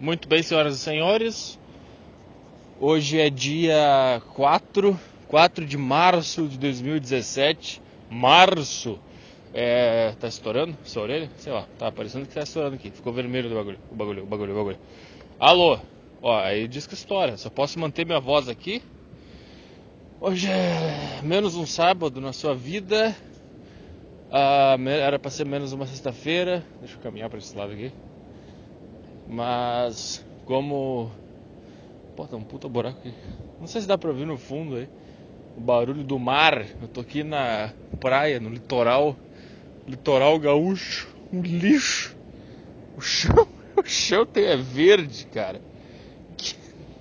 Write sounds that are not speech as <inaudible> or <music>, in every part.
Muito bem, senhoras e senhores. Hoje é dia 4, 4 de março de 2017. Março. É, tá estourando sua orelha? Sei lá, tá parecendo que tá estourando aqui. Ficou vermelho do bagulho, o bagulho, o bagulho, o bagulho. Alô? Ó, aí diz que estoura. Só posso manter minha voz aqui. Hoje é menos um sábado na sua vida. Ah, era pra ser menos uma sexta-feira. Deixa eu caminhar pra esse lado aqui. Mas como. Pô, tá um puta buraco aqui. Não sei se dá pra ouvir no fundo aí. O barulho do mar. Eu tô aqui na praia, no litoral. Litoral gaúcho. Um lixo. O chão. <laughs> O chão tem é verde, cara. Que,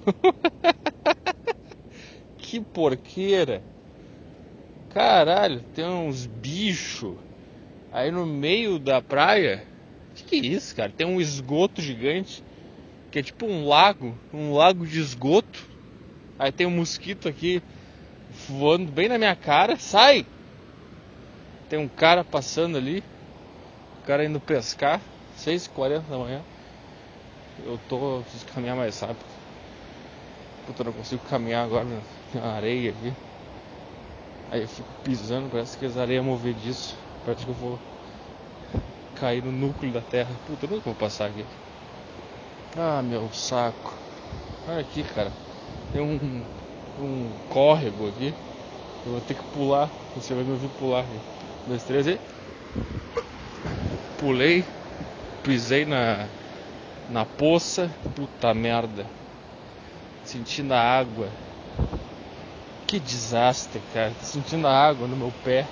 <laughs> que porqueira. Caralho, tem uns bichos aí no meio da praia. Que que é isso, cara? Tem um esgoto gigante que é tipo um lago, um lago de esgoto. Aí tem um mosquito aqui voando bem na minha cara. Sai! Tem um cara passando ali. O cara indo pescar. 6h40 da manhã. Eu tô. Preciso caminhar mais rápido. Puta, não consigo caminhar agora na areia aqui. Aí eu fico pisando, parece que as areias movediço. Parece que eu vou cair no núcleo da terra. Puta, eu nunca vou passar aqui. Ah, meu saco. Olha aqui, cara. Tem um, um córrego aqui. Eu vou ter que pular. Você vai me ouvir pular aqui. Um, dois, três e. Pulei. Pisei na, na poça. Puta merda. Sentindo a água. Que desastre, cara. Tô sentindo a água no meu pé.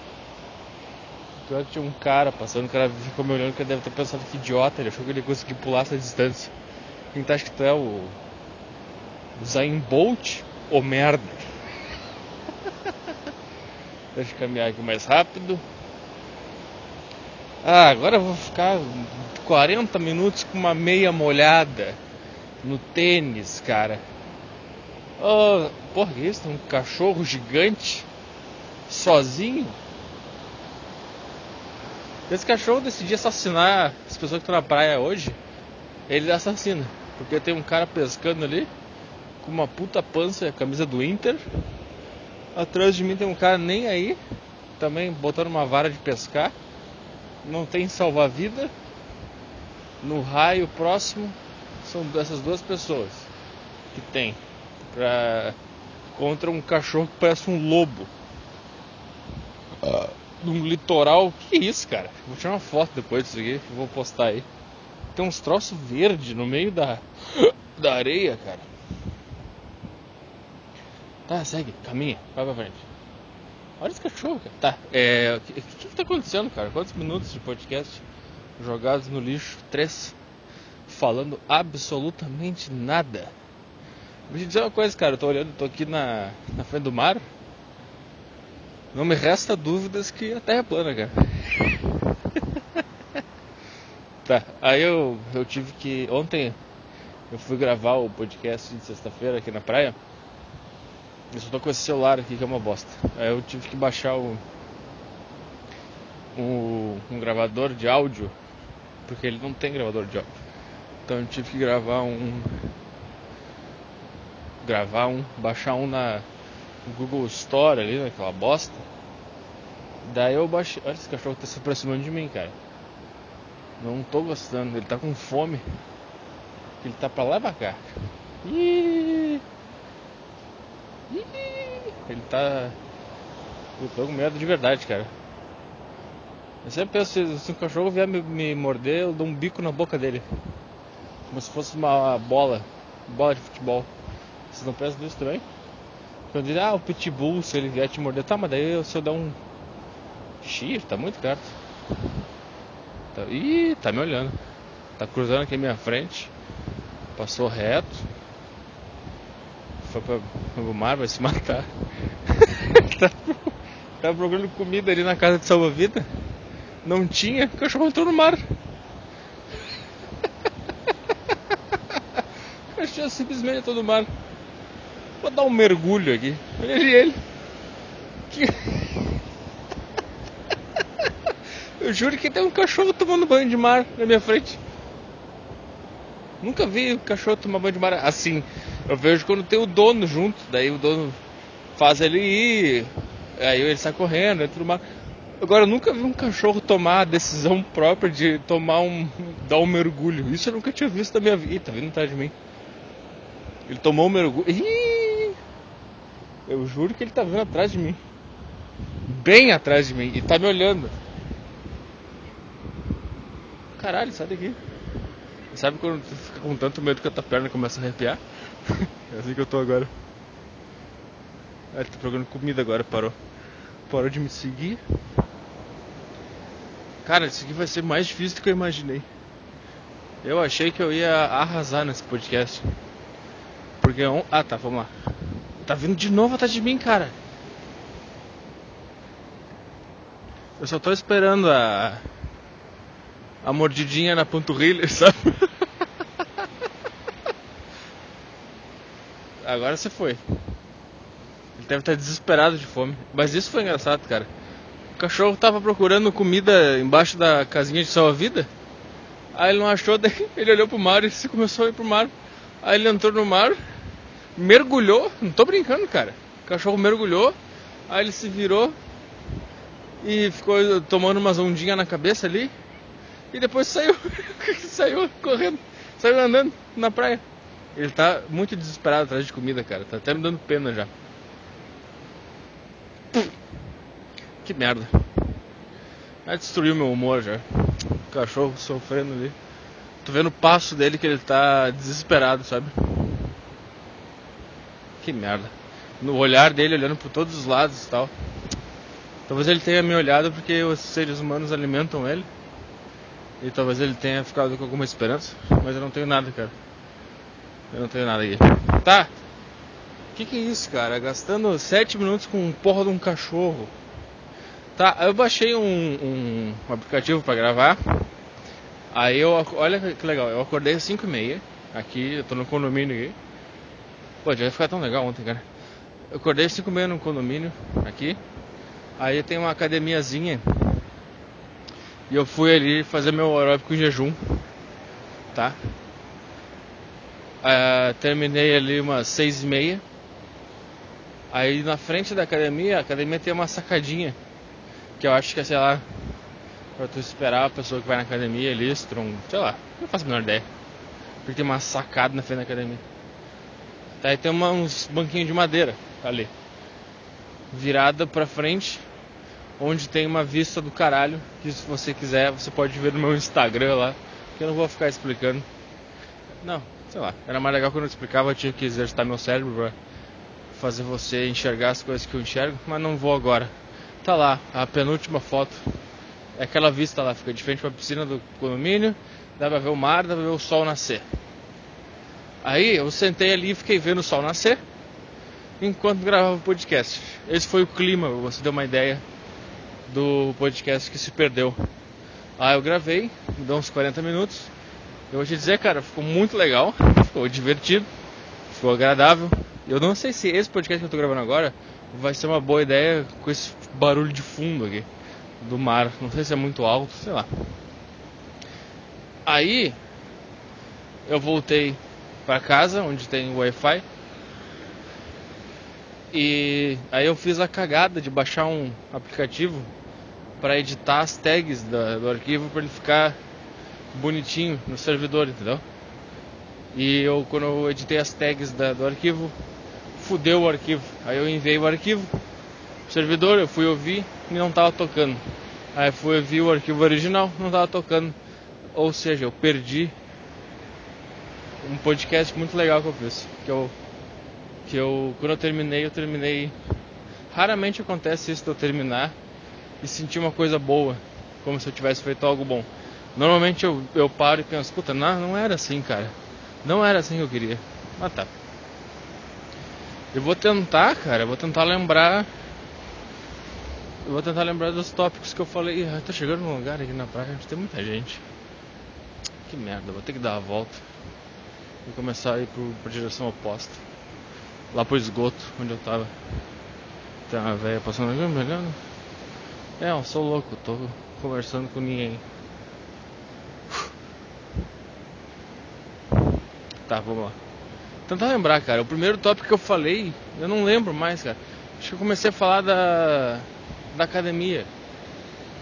Pior que tinha um cara passando, o cara ficou me olhando que deve ter pensado que idiota, ele achou que ele conseguia pular essa distância. Quem tá acha que tu é o. Zayn Bolt ou merda? <laughs> Deixa eu caminhar aqui mais rápido. Ah, agora eu vou ficar 40 minutos com uma meia molhada no tênis, cara. Oh, porra, que isso? Um cachorro gigante sozinho? Esse cachorro decidir assassinar as pessoas que estão na praia hoje, ele assassina. Porque tem um cara pescando ali com uma puta pança camisa do Inter. Atrás de mim tem um cara nem aí, também botando uma vara de pescar. Não tem salva-vida. No raio próximo são essas duas pessoas que tem pra... contra um cachorro que parece um lobo. Uh num litoral. Que isso, cara? Vou tirar uma foto depois disso aqui, vou postar aí. Tem uns troços verdes no meio da, da areia, cara. Tá, segue, caminha, vai pra frente. Olha esse cachorro, cara. Tá, é. O que, que, tá acontecendo, cara? Quantos minutos de podcast jogados no lixo? Três. Falando absolutamente nada. Vou te dizer uma coisa, cara. Eu tô olhando, tô aqui na, na frente do mar. Não me resta dúvidas que a Terra é plana, cara. <laughs> tá, aí eu, eu tive que. Ontem eu fui gravar o podcast de sexta-feira aqui na praia. Eu só tô com esse celular aqui que é uma bosta. Aí eu tive que baixar o. Um, um gravador de áudio. Porque ele não tem gravador de áudio. Então eu tive que gravar um. Gravar um. Baixar um na Google Store ali, naquela bosta. Daí eu baixei. Olha esse cachorro tá se aproximando de mim, cara. Não tô gostando, ele tá com fome. Ele tá pra lá e pra cá. Ih! Ele tá. Eu tô com medo de verdade, cara. Eu sempre penso, se um cachorro vier me, me morder, eu dou um bico na boca dele. Como se fosse uma bola. Bola de futebol. Vocês não pensam nisso também? Quando diz, ah, o pitbull, se ele vier te morder, tá, mas daí se eu der um. Xiii, tá muito perto. Tá... Ih, tá me olhando. Tá cruzando aqui à minha frente. Passou reto. Foi pra, o mar, vai se matar. <laughs> tá, tá procurando comida ali na casa de salva-vida. Não tinha, o cachorro entrou no mar. <laughs> o cachorro simplesmente entrou no mar. Vou dar um mergulho aqui. Olha ele. Que... <laughs> Eu juro que tem um cachorro tomando banho de mar na minha frente. Nunca vi o cachorro tomar banho de mar assim. Eu vejo quando tem o dono junto, daí o dono faz ele ir, aí ele sai correndo, entra no mar. Agora eu nunca vi um cachorro tomar a decisão própria de tomar um. dar um mergulho. Isso eu nunca tinha visto na minha vida. Ih, tá vindo atrás de mim. Ele tomou um mergulho. Ih! Eu juro que ele tá vindo atrás de mim. Bem atrás de mim. E tá me olhando. Caralho, sai daqui. Sabe quando tu fica com tanto medo que a tua perna começa a arrepiar? <laughs> é assim que eu tô agora. Ah, ele tá procurando comida agora, parou. Parou de me seguir. Cara, isso aqui vai ser mais difícil do que eu imaginei. Eu achei que eu ia arrasar nesse podcast. Porque um... Ah tá, vamos lá. Tá vindo de novo atrás de mim, cara. Eu só tô esperando a a mordidinha na panturrilha, <laughs> sabe? Agora você foi. Ele deve estar desesperado de fome. Mas isso foi engraçado, cara. O cachorro tava procurando comida embaixo da casinha de salva-vida. Aí ele não achou, <laughs> daí ele olhou pro mar e se começou a ir pro mar. Aí ele entrou no mar, mergulhou, não tô brincando, cara. O cachorro mergulhou, aí ele se virou e ficou tomando umas ondinhas na cabeça ali. E depois saiu, <laughs> saiu correndo, saiu andando na praia. Ele tá muito desesperado atrás de comida, cara. Tá até me dando pena já. Que merda. Vai destruir meu humor já. O cachorro sofrendo ali. Tô vendo o passo dele que ele tá desesperado, sabe? Que merda. No olhar dele olhando por todos os lados e tal. Talvez ele tenha me olhado porque os seres humanos alimentam ele. E talvez ele tenha ficado com alguma esperança. Mas eu não tenho nada, cara. Eu não tenho nada aqui. Tá. O que, que é isso, cara? Gastando 7 minutos com um porra de um cachorro. Tá, eu baixei um, um, aplicativo para gravar. Aí eu, olha que legal, eu acordei às 5 e meia. Aqui, eu tô no condomínio aqui. Pô, já ia ficar tão legal ontem, cara. Eu acordei às 5 e meia no condomínio, aqui. Aí tem uma academiazinha e eu fui ali fazer meu aeróbico em jejum, tá? Uh, terminei ali umas seis e meia. Aí na frente da academia, a academia tem uma sacadinha. Que eu acho que é, sei lá, pra tu esperar a pessoa que vai na academia ali, strong, sei lá, não faço a menor ideia. Porque tem uma sacada na frente da academia. Aí tem uma, uns banquinhos de madeira ali. Virada pra frente onde tem uma vista do caralho, que se você quiser, você pode ver no meu Instagram lá, que eu não vou ficar explicando. Não, sei lá, era mais legal quando eu explicava, eu tinha que exercitar meu cérebro pra fazer você enxergar as coisas que eu enxergo, mas não vou agora. Tá lá, a penúltima foto. É aquela vista lá, fica de frente pra piscina do condomínio, dá pra ver o mar, dá pra ver o sol nascer. Aí eu sentei ali e fiquei vendo o sol nascer enquanto gravava o podcast. Esse foi o clima, você deu uma ideia do podcast que se perdeu. Ah, eu gravei, deu uns 40 minutos. Eu vou te dizer, cara, ficou muito legal, ficou divertido, ficou agradável. Eu não sei se esse podcast que eu tô gravando agora vai ser uma boa ideia com esse barulho de fundo aqui do mar. Não sei se é muito alto, sei lá. Aí eu voltei para casa onde tem Wi-Fi. E aí eu fiz a cagada de baixar um aplicativo para editar as tags do, do arquivo para ele ficar bonitinho no servidor, entendeu? E eu quando eu editei as tags da, do arquivo, fudeu o arquivo. Aí eu enviei o arquivo pro servidor, eu fui ouvir e não tava tocando. Aí fui ouvir o arquivo original, não tava tocando. Ou seja, eu perdi um podcast muito legal que eu fiz. Que eu, que eu quando eu terminei, eu terminei. Raramente acontece isso de eu terminar e sentir uma coisa boa, como se eu tivesse feito algo bom. Normalmente eu, eu paro e penso, puta, não, não era assim, cara. Não era assim que eu queria. Mas tá. Eu vou tentar, cara, eu vou tentar lembrar. Eu vou tentar lembrar dos tópicos que eu falei. Ah, tô chegando num lugar aqui na praia tem muita gente. Que merda, vou ter que dar a volta. E começar a ir pro, pra direção oposta. Lá pro esgoto, onde eu tava. Tem uma velha passando aqui, me olhando. É, eu sou louco, tô conversando com ninguém. <sighs> Tá, vamos lá. Tentar lembrar, cara. O primeiro tópico que eu falei, eu não lembro mais, cara. Acho que eu comecei a falar da, da academia.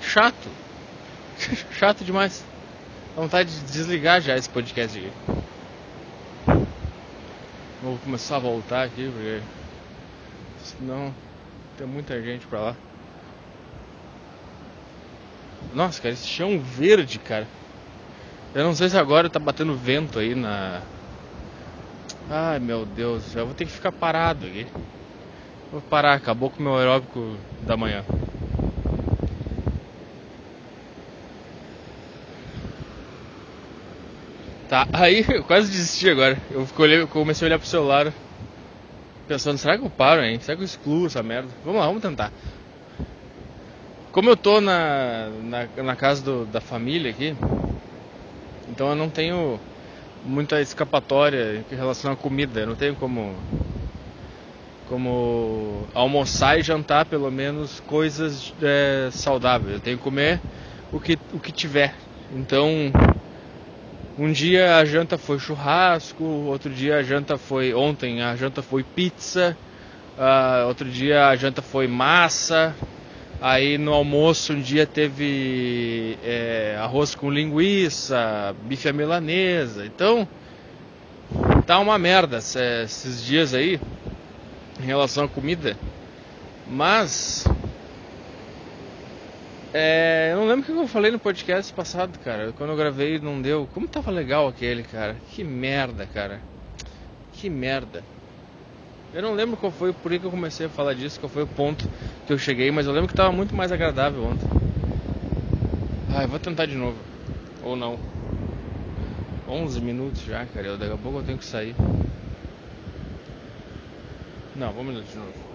Chato. <laughs> Chato demais. Dá vontade de desligar já esse podcast aqui. Vou começar a voltar aqui, porque senão tem muita gente pra lá. Nossa, cara, esse chão verde, cara. Eu não sei se agora tá batendo vento aí na. Ai meu Deus, eu vou ter que ficar parado aqui. Vou parar, acabou com o meu aeróbico da manhã. Tá, aí eu quase desisti agora. Eu comecei a olhar pro celular pensando, será que eu paro, hein? Será que eu excluo essa merda? Vamos lá, vamos tentar. Como eu tô na, na, na casa do, da família aqui, então eu não tenho muita escapatória em relação à comida. Eu não tenho como como almoçar e jantar pelo menos coisas é, saudáveis. Eu tenho que comer o que, o que tiver. Então um dia a janta foi churrasco, outro dia a janta foi. Ontem a janta foi pizza, uh, outro dia a janta foi massa. Aí no almoço um dia teve é, arroz com linguiça, bife à milanesa. Então tá uma merda esses dias aí em relação à comida. Mas é, eu não lembro o que eu falei no podcast passado, cara. Quando eu gravei não deu. Como tava legal aquele, cara. Que merda, cara. Que merda. Eu não lembro qual foi por que eu comecei a falar disso, qual foi o ponto que eu cheguei, mas eu lembro que tava muito mais agradável ontem. Ai, vou tentar de novo. Ou não. 11 minutos já, cara. Daqui a pouco eu tenho que sair. Não, vamos de novo.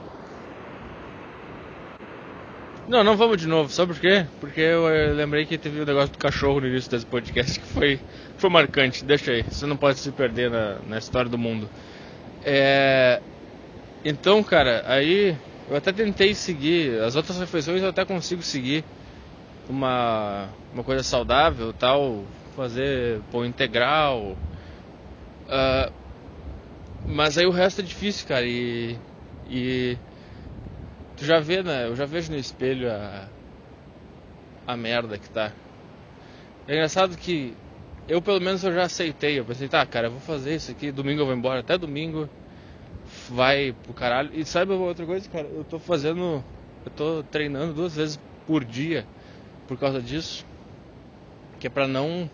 Não, não vamos de novo. Sabe por quê? Porque eu, eu lembrei que teve o um negócio do cachorro no início desse podcast que foi, foi marcante. Deixa aí, você não pode se perder na, na história do mundo. É... Então, cara, aí eu até tentei seguir. As outras refeições eu até consigo seguir uma, uma coisa saudável tal. Fazer pão integral. Uh, mas aí o resto é difícil, cara. E. e Tu já vê, né? Eu já vejo no espelho a, a merda que tá. É engraçado que eu pelo menos eu já aceitei. Eu pensei, tá, cara, eu vou fazer isso aqui, domingo eu vou embora, até domingo vai pro caralho. E sabe outra coisa, cara? Eu tô fazendo. Eu tô treinando duas vezes por dia por causa disso. Que é pra não.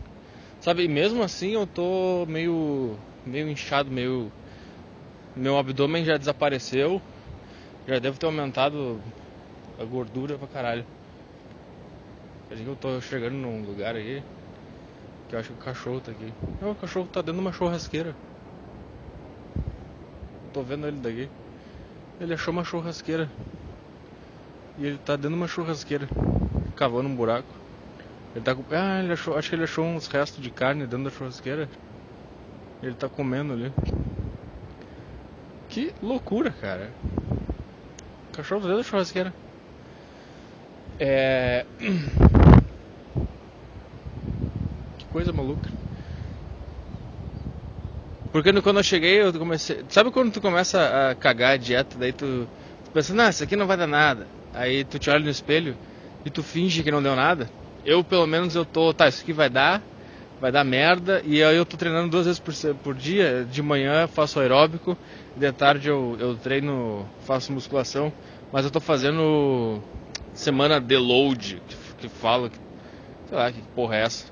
Sabe, e mesmo assim eu tô meio. meio inchado, meio. Meu abdômen já desapareceu. Já devo ter aumentado a gordura pra caralho. Acho que eu tô chegando num lugar aí que eu acho que o cachorro tá aqui. Não, o cachorro tá dentro de uma churrasqueira. Tô vendo ele daqui. Ele achou uma churrasqueira. E ele tá dentro de uma churrasqueira. Cavando um buraco. Ele tá com. Ah, ele achou. Acho que ele achou uns restos de carne dentro da churrasqueira. Ele tá comendo ali. Que loucura, cara. Cachorro dentro da churrasqueira. É. <clears throat> Que coisa maluca. Porque quando eu cheguei, eu comecei. Sabe quando tu começa a cagar a dieta, daí tu, tu pensa, não, isso aqui não vai dar nada. Aí tu te olha no espelho e tu finge que não deu nada. Eu, pelo menos, eu tô, tá, isso aqui vai dar, vai dar merda. E aí eu tô treinando duas vezes por, por dia. De manhã faço aeróbico, de tarde eu, eu treino, faço musculação. Mas eu tô fazendo semana deload, que, que fala, sei lá, que porra é essa?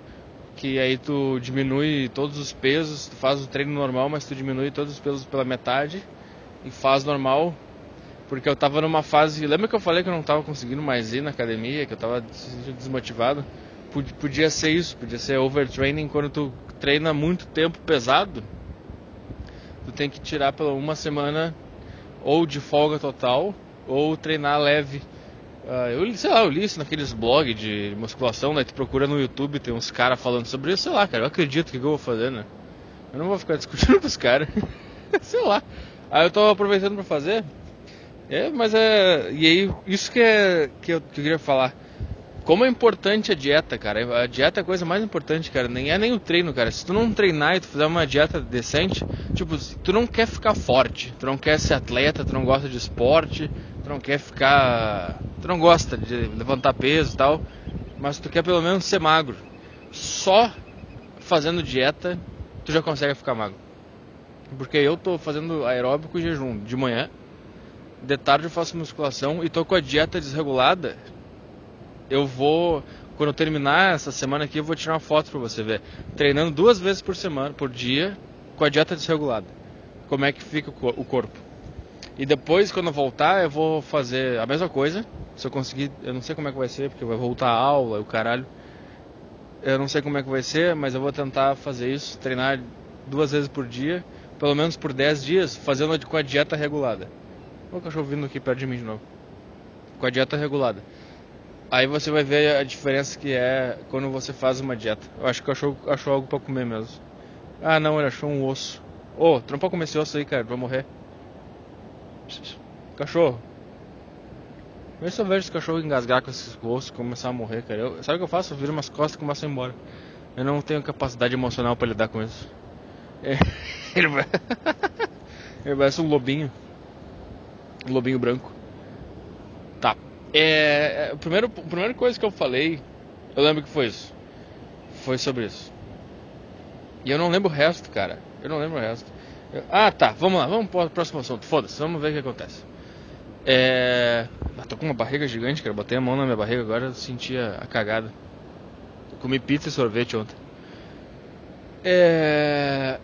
Que aí tu diminui todos os pesos, tu faz o treino normal, mas tu diminui todos os pesos pela metade e faz normal. Porque eu tava numa fase. Lembra que eu falei que eu não tava conseguindo mais ir na academia, que eu tava desmotivado? Podia ser isso, podia ser overtraining quando tu treina muito tempo pesado. Tu tem que tirar pela uma semana ou de folga total ou treinar leve. Uh, eu, sei lá, eu li isso naqueles blogs de musculação, né? Tu procura no YouTube, tem uns caras falando sobre isso, sei lá, cara, eu acredito que eu vou fazer, né? Eu não vou ficar <laughs> discutindo com os caras. <laughs> sei lá. Aí eu tô aproveitando pra fazer. É, mas é. E aí, isso que, é, que, eu, que eu queria falar. Como é importante a dieta, cara. A dieta é a coisa mais importante, cara. Nem é nem o treino, cara. Se tu não treinar e tu fizer uma dieta decente, tipo, tu não quer ficar forte, tu não quer ser atleta, tu não gosta de esporte, tu não quer ficar. Tu não gosta de levantar peso e tal, mas tu quer pelo menos ser magro. Só fazendo dieta tu já consegue ficar magro. Porque eu tô fazendo aeróbico e jejum de manhã, de tarde eu faço musculação e tô com a dieta desregulada eu vou quando eu terminar essa semana aqui, eu vou tirar uma foto para você ver. Treinando duas vezes por semana, por dia, com a dieta desregulada. Como é que fica o corpo. E depois, quando eu voltar, eu vou fazer a mesma coisa. Se eu conseguir, eu não sei como é que vai ser, porque vai voltar a aula, o caralho. Eu não sei como é que vai ser, mas eu vou tentar fazer isso, treinar duas vezes por dia, pelo menos por 10 dias, fazendo com a dieta regulada. O cachorro vindo aqui perto de mim de novo. Com a dieta regulada. Aí você vai ver a diferença que é quando você faz uma dieta. Eu acho que achou, achou algo para comer mesmo. Ah não, ele achou um osso. Ô, oh, pode comer esse osso aí, cara, vai morrer. Cachorro. Eu vejo esse cachorro engasgar com esses ossos começar a morrer, cara. Eu, sabe o que eu faço? Eu viro umas costas e começo a ir embora. Eu não tenho capacidade emocional para lidar com isso. É, <laughs> ele vai. <laughs> ele parece um lobinho. Um lobinho branco. Tá. É, é, a, primeira, primeira coisa que eu falei, eu lembro que foi isso. Foi sobre isso. E eu não lembro o resto, cara. Eu não lembro o resto. Eu, ah, tá. Vamos lá. Vamos para o próximo assunto. Foda-se. Vamos ver o que acontece. É... Ah, tô com uma barriga gigante, cara. Botei a mão na minha barriga agora eu senti a, a cagada. Eu comi pizza e sorvete ontem. É...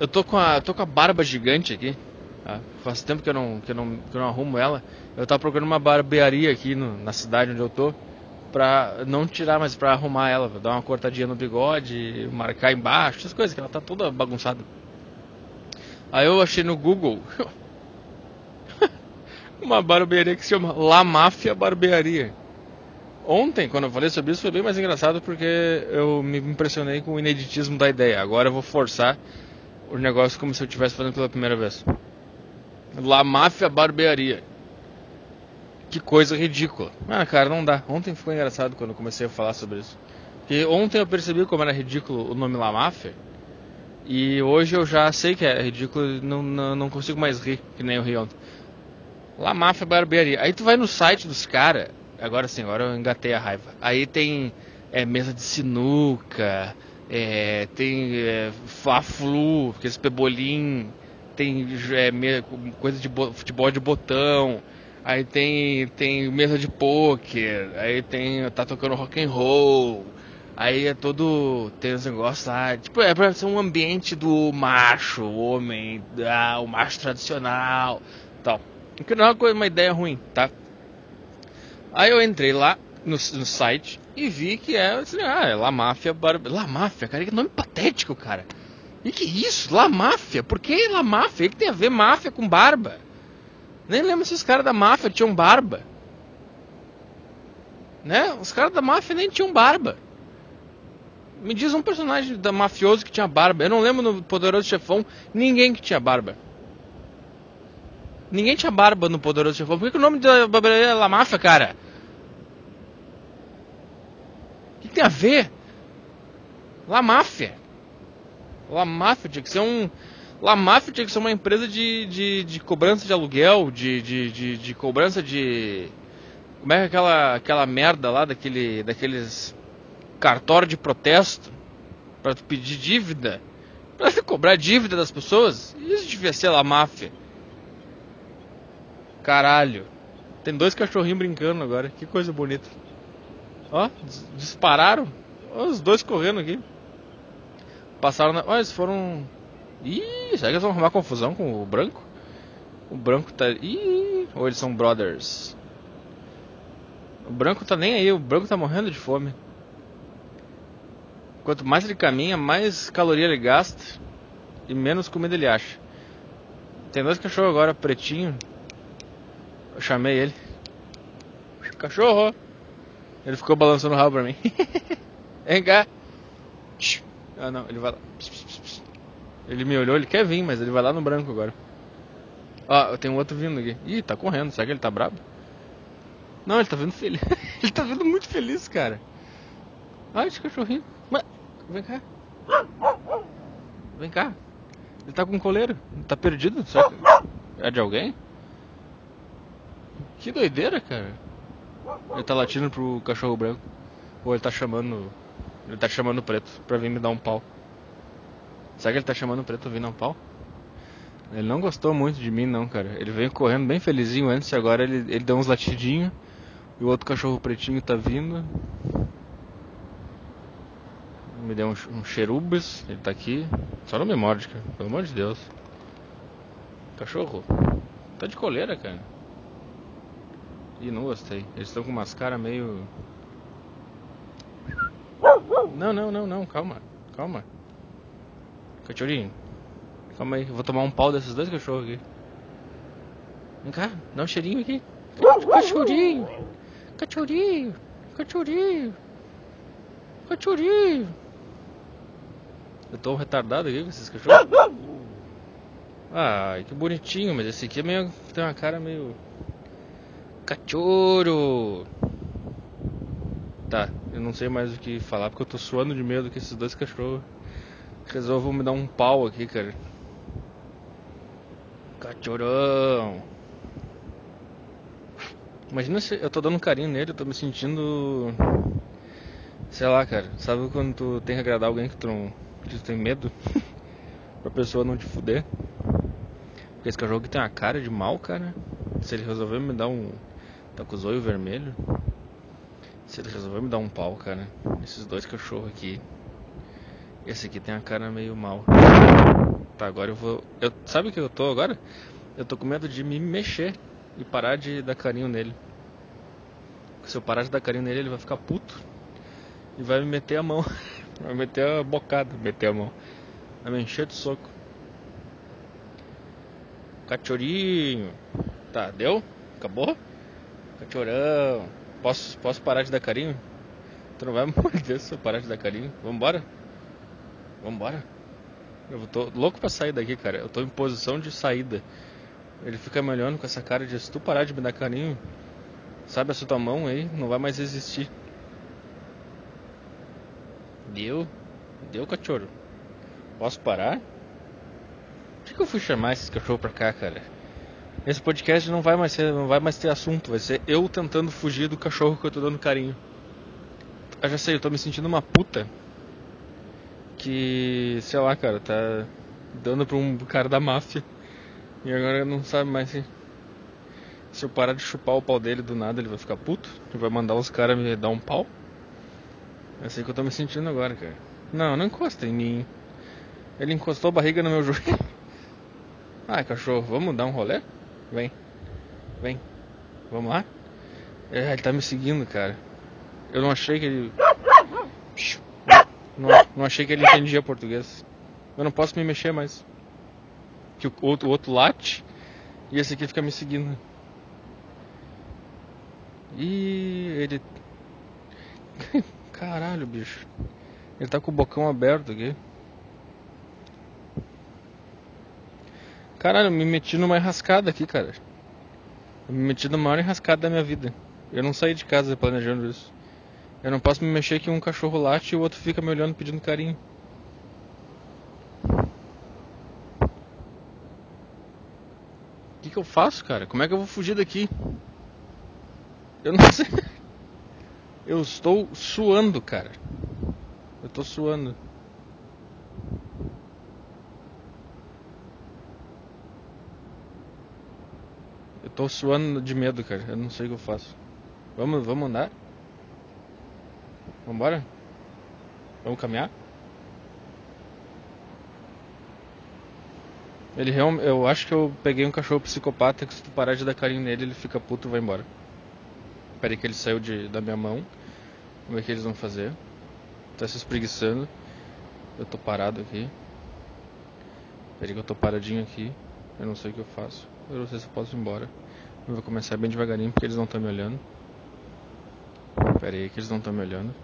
Eu tô com a, tô com a barba gigante aqui. Faz tempo que eu, não, que, eu não, que eu não arrumo ela. Eu tava procurando uma barbearia aqui no, na cidade onde eu tô. Pra não tirar, mas pra arrumar ela. Dar uma cortadinha no bigode, marcar embaixo, essas coisas, que ela tá toda bagunçada. Aí eu achei no Google <laughs> uma barbearia que se chama La Máfia Barbearia. Ontem, quando eu falei sobre isso, foi bem mais engraçado porque eu me impressionei com o ineditismo da ideia. Agora eu vou forçar o negócio como se eu estivesse fazendo pela primeira vez. La Máfia Barbearia. Que coisa ridícula. Ah, cara, não dá. Ontem ficou engraçado quando eu comecei a falar sobre isso. Porque ontem eu percebi como era ridículo o nome La Máfia. E hoje eu já sei que é ridículo não, não, não consigo mais rir, que nem eu ri ontem. La Máfia Barbearia. Aí tu vai no site dos caras. Agora sim, agora eu engatei a raiva. Aí tem é, mesa de sinuca, é, tem é, fla-flu, aqueles pebolim tem é, coisa de futebol de botão, aí tem, tem mesa de poker, aí tem. tá tocando rock and roll, aí é todo. tem os negócios lá. Tipo, é pra ser um ambiente do macho, o homem, ah, o macho tradicional tal. Que não é uma, uma ideia ruim, tá? Aí eu entrei lá no, no site e vi que é, assim, ah, é La Máfia Barbe... La Máfia, cara, que nome patético, cara. E que isso? La Máfia? Por que La Máfia? O que tem a ver máfia com barba? Nem lembro se os caras da máfia tinham barba. Né? Os caras da máfia nem tinham barba. Me diz um personagem da mafioso que tinha barba. Eu não lembro no Poderoso Chefão ninguém que tinha barba. Ninguém tinha barba no Poderoso Chefão. Por que, que o nome da barbearia é La Máfia, cara? O que tem a ver? La Máfia. La Máfia tinha que ser um. La Máfia tinha que ser uma empresa de, de, de cobrança de aluguel, de, de, de, de, cobrança de. Como é que é aquela, aquela merda lá daquele, daqueles cartório de protesto para tu pedir dívida? Pra cobrar dívida das pessoas? Isso devia ser La Máfia. Caralho. Tem dois cachorrinhos brincando agora. Que coisa bonita. Ó, dispararam. Ó, os dois correndo aqui. Passaram na. Olha, eles foram. Ih, será que eles vão arrumar confusão com o branco? O branco tá. Ih, ou eles são brothers? O branco tá nem aí, o branco tá morrendo de fome. Quanto mais ele caminha, mais caloria ele gasta e menos comida ele acha. Tem dois cachorros agora, pretinho. Eu chamei ele. Cachorro! Ele ficou balançando o rabo pra mim. <laughs> Vem cá. Ah não, ele vai lá. Ele me olhou, ele quer vir, mas ele vai lá no branco agora. Ó, ah, tem um outro vindo aqui. Ih, tá correndo, será que ele tá brabo? Não, ele tá vendo feliz. <laughs> ele tá vendo muito feliz, cara. Ai, esse cachorrinho. Mas, vem cá. Vem cá. Ele tá com um coleiro. Tá perdido. Será que é de alguém? Que doideira, cara. Ele tá latindo pro cachorro branco. Ou ele tá chamando. Ele tá chamando o preto pra vir me dar um pau. Será que ele tá chamando o preto pra vir dar um pau? Ele não gostou muito de mim, não, cara. Ele veio correndo bem felizinho antes e agora ele, ele deu uns latidinhos. E o outro cachorro pretinho tá vindo. Me deu um, um cherubis, ele tá aqui. Só não me morde, cara. Pelo amor de Deus. Cachorro. Tá de coleira, cara. Ih, não gostei. Eles estão com umas caras meio. Não, não, não, não. Calma. Calma. Cachorrinho. Calma aí. Eu vou tomar um pau desses dois cachorros aqui. Vem cá. Dá um cheirinho aqui. Cachorrinho. Cachorrinho. Cachorrinho. Cachorrinho. Eu tô retardado aqui com esses cachorros. Ai, que bonitinho, mas esse aqui é meio. tem uma cara meio. Cachorro! Tá, eu não sei mais o que falar porque eu tô suando de medo que esses dois cachorros resolvam me dar um pau aqui, cara. Cachorrão! Imagina se eu tô dando um carinho nele, eu tô me sentindo. Sei lá, cara. Sabe quando tu tem que agradar alguém que tu, não, que tu tem medo? <laughs> pra pessoa não te fuder? Porque esse cachorro aqui tem uma cara de mal, cara. Se ele resolver me dar um. Tá com os olhos vermelhos. Se ele resolver me dar um pau, cara. Esses dois cachorros aqui. Esse aqui tem a cara meio mal. Tá, agora eu vou. Eu... Sabe o que eu tô agora? Eu tô com medo de me mexer e parar de dar carinho nele. Se eu parar de dar carinho nele, ele vai ficar puto e vai me meter a mão. <laughs> vai meter a bocada, meter a mão. Vai me encher de soco. Cachorrinho. Tá, deu? Acabou? Cachorrão. Posso, posso parar de dar carinho? Tu não vai me morder se eu parar de dar carinho? Vambora? Vambora? Eu tô louco pra sair daqui, cara. Eu tô em posição de saída. Ele fica me olhando com essa cara de se tu parar de me dar carinho, sabe essa tua mão aí, não vai mais existir. Deu? Deu, cachorro? Posso parar? Por que eu fui chamar esse cachorro pra cá, cara? Esse podcast não vai mais ser, não vai mais ter assunto, vai ser eu tentando fugir do cachorro que eu tô dando carinho. Eu já sei, eu tô me sentindo uma puta. Que, sei lá, cara, tá dando pra um cara da máfia. E agora não sabe mais se. Se eu parar de chupar o pau dele do nada, ele vai ficar puto. Ele vai mandar os caras me dar um pau. É assim que eu tô me sentindo agora, cara. Não, não encosta em mim. Ele encostou a barriga no meu joelho. <laughs> Ah, cachorro, vamos dar um rolê? Vem. Vem. Vamos lá? É, ele tá me seguindo, cara. Eu não achei que ele. Não, não achei que ele entendia português. Eu não posso me mexer mais. Que o outro, o outro late e esse aqui fica me seguindo. E ele. <laughs> Caralho, bicho. Ele tá com o bocão aberto aqui. Caralho, eu me meti numa enrascada aqui, cara. Eu me meti na maior enrascada da minha vida. Eu não saí de casa planejando isso. Eu não posso me mexer que um cachorro late e o outro fica me olhando pedindo carinho. O que, que eu faço, cara? Como é que eu vou fugir daqui? Eu não <laughs> sei. Eu estou suando, cara. Eu tô suando. Tô suando de medo, cara. Eu não sei o que eu faço. Vamos, vamos andar? Vambora? Vamos caminhar? Ele realmente. Eu acho que eu peguei um cachorro psicopata que se tu parar de dar carinho nele, ele fica puto e vai embora. Peraí que ele saiu de, da minha mão. Vamos ver o que eles vão fazer. Tá se espreguiçando. Eu tô parado aqui. Peraí que eu tô paradinho aqui. Eu não sei o que eu faço. Eu não sei se eu posso ir embora. Eu vou começar bem devagarinho porque eles não estão me olhando. Peraí que eles não estão me olhando.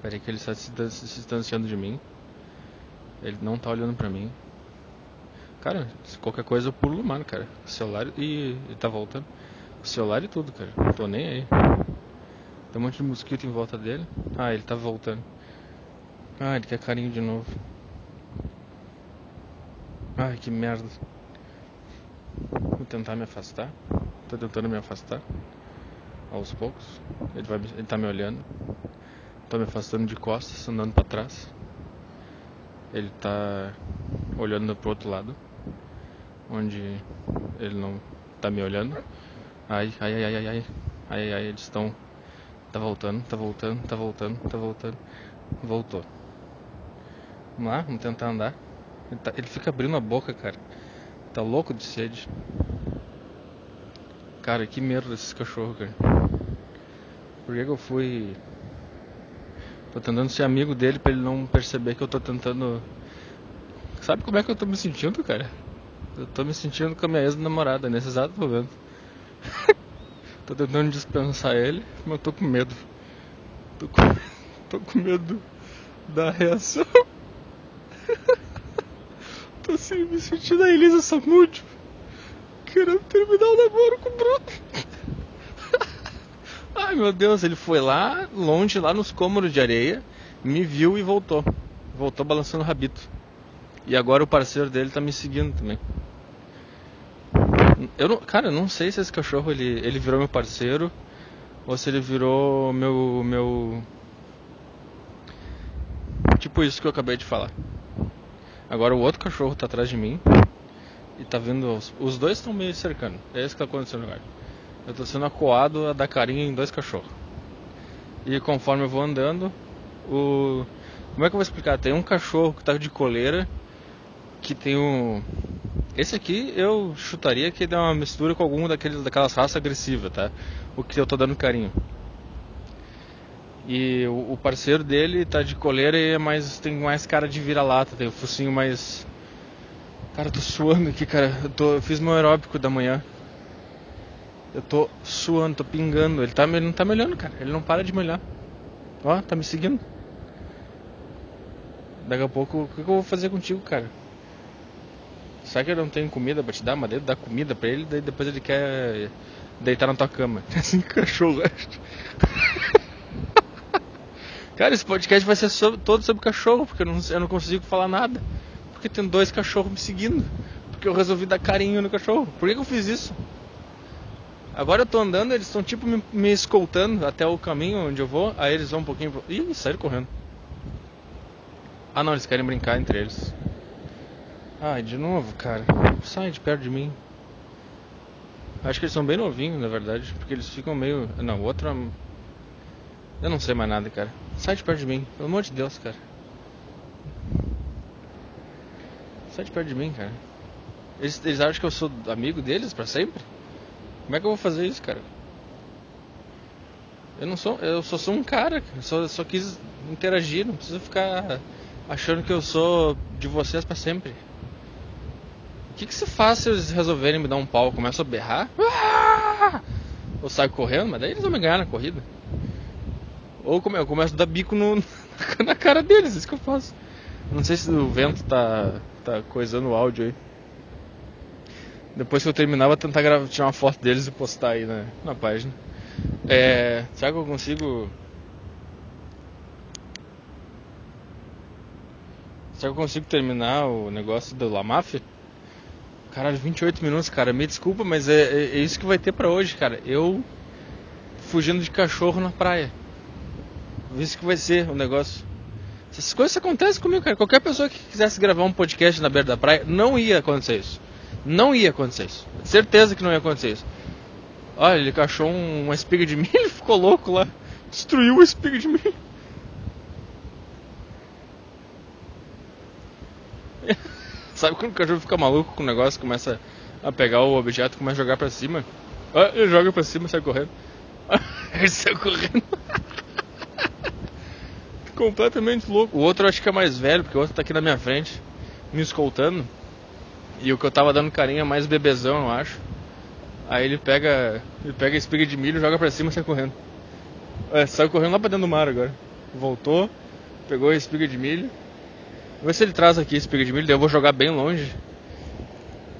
Peraí que ele está se, distanciando de mim. Ele não tá olhando pra mim. Cara, se qualquer coisa eu pulo no mar, cara. celular e ele tá voltando. celular e tudo, cara. Não tô nem aí. Tem um monte de mosquito em volta dele. Ah, ele tá voltando. Ah, ele quer carinho de novo. Ai, que merda. Tentar me afastar. Tô tentando me afastar. Aos poucos. Ele, vai, ele tá me olhando. Tô me afastando de costas, andando pra trás. Ele tá olhando pro outro lado. Onde ele não tá me olhando. Ai, ai, ai, ai, ai, ai. Ai, ai, eles estão. Tá voltando, tá voltando, tá voltando, tá voltando. Voltou. Vamos lá, vamos tentar andar. Ele, tá, ele fica abrindo a boca, cara. Tá louco de sede. Cara, que merda desses cachorros, cara. Por que, que eu fui. Tô tentando ser amigo dele pra ele não perceber que eu tô tentando. Sabe como é que eu tô me sentindo, cara? Eu tô me sentindo com a minha ex-namorada nesse exato momento. <laughs> tô tentando dispensar ele, mas eu tô com medo. Tô com, tô com medo da reação. <laughs> tô assim, me sentindo a Elisa Samúdio querendo terminar o namoro com o Bruno. <laughs> Ai meu Deus, ele foi lá, longe, lá nos cômodos de areia, me viu e voltou. Voltou balançando o rabito. E agora o parceiro dele tá me seguindo também. Eu não, cara, eu não sei se esse cachorro ele, ele virou meu parceiro ou se ele virou meu meu tipo isso que eu acabei de falar. Agora o outro cachorro tá atrás de mim e tá vindo os, os dois estão meio cercando. É isso que tá acontecendo agora. Eu tô sendo acuado a dar carinho em dois cachorros. E conforme eu vou andando, o como é que eu vou explicar? Tem um cachorro que tá de coleira que tem um esse aqui eu chutaria que ele é uma mistura com algum daqueles, daquelas raças agressivas, tá? O que eu tô dando carinho. E o, o parceiro dele tá de coleira e é mais, tem mais cara de vira-lata, tem o focinho mais. Cara, eu tô suando aqui, cara. Eu, tô, eu fiz meu aeróbico da manhã. Eu tô suando, tô pingando. Ele, tá, ele não tá me olhando, cara. Ele não para de me olhar. Ó, tá me seguindo. Daqui a pouco, o que eu vou fazer contigo, cara? Será que eu não tenho comida pra te dar? Mas daí dá comida pra ele, daí depois ele quer deitar na tua cama. <laughs> Assim, cachorro. <laughs> Cara, esse podcast vai ser sobre, todo sobre cachorro, porque eu não, eu não consigo falar nada. Porque tem dois cachorros me seguindo. Porque eu resolvi dar carinho no cachorro. Por que, que eu fiz isso? Agora eu tô andando, eles estão tipo me, me, escoltando até o caminho onde eu vou. Aí eles vão um pouquinho pro... Ih, saíram correndo. Ah não, eles querem brincar entre eles. Ai, de novo, cara. Sai de perto de mim. Acho que eles são bem novinhos, na verdade. Porque eles ficam meio. Não, outro. É... Eu não sei mais nada, cara. Sai de perto de mim. Pelo amor de Deus, cara. De perto de mim, cara. Eles, eles acham que eu sou amigo deles para sempre? Como é que eu vou fazer isso, cara? Eu não sou. Eu só sou um cara. Eu só, só quis interagir. Não precisa ficar achando que eu sou de vocês para sempre. O que, que se faz se eles resolverem me dar um pau? Começo a berrar? Ah! Ou saio correndo, mas daí eles vão me ganhar na corrida. Ou eu começo a dar bico no, <laughs> na cara deles, isso que eu faço. Não sei se o vento tá, tá coisando o áudio aí. Depois que eu terminar, vou tentar gravar, tirar uma foto deles e postar aí na, na página. É, será que eu consigo. Será que eu consigo terminar o negócio do La Máfia? Caralho, 28 minutos, cara. Me desculpa, mas é, é, é isso que vai ter para hoje, cara. Eu fugindo de cachorro na praia. Isso que vai ser o negócio. Essas coisas acontecem comigo, cara. Qualquer pessoa que quisesse gravar um podcast na beira da praia, não ia acontecer isso. Não ia acontecer isso. Certeza que não ia acontecer isso. Olha, ele cachou <laughs> uma espiga de milho, ficou louco lá. Destruiu a espiga de milho. Sabe quando o cachorro fica maluco com o negócio, começa a pegar o objeto, começa a jogar pra cima? Ah, ele joga pra cima e sai correndo. <laughs> ele sai correndo. <laughs> Completamente louco. O outro eu acho que é mais velho, porque o outro tá aqui na minha frente, me escoltando. E o que eu tava dando carinho é mais bebezão, eu acho. Aí ele pega. Ele pega a espiga de milho, joga pra cima e sai correndo. É, saiu correndo lá pra dentro do mar agora. Voltou, pegou a espiga de milho Vou ver se ele traz aqui esse espiga de milho, daí eu vou jogar bem longe.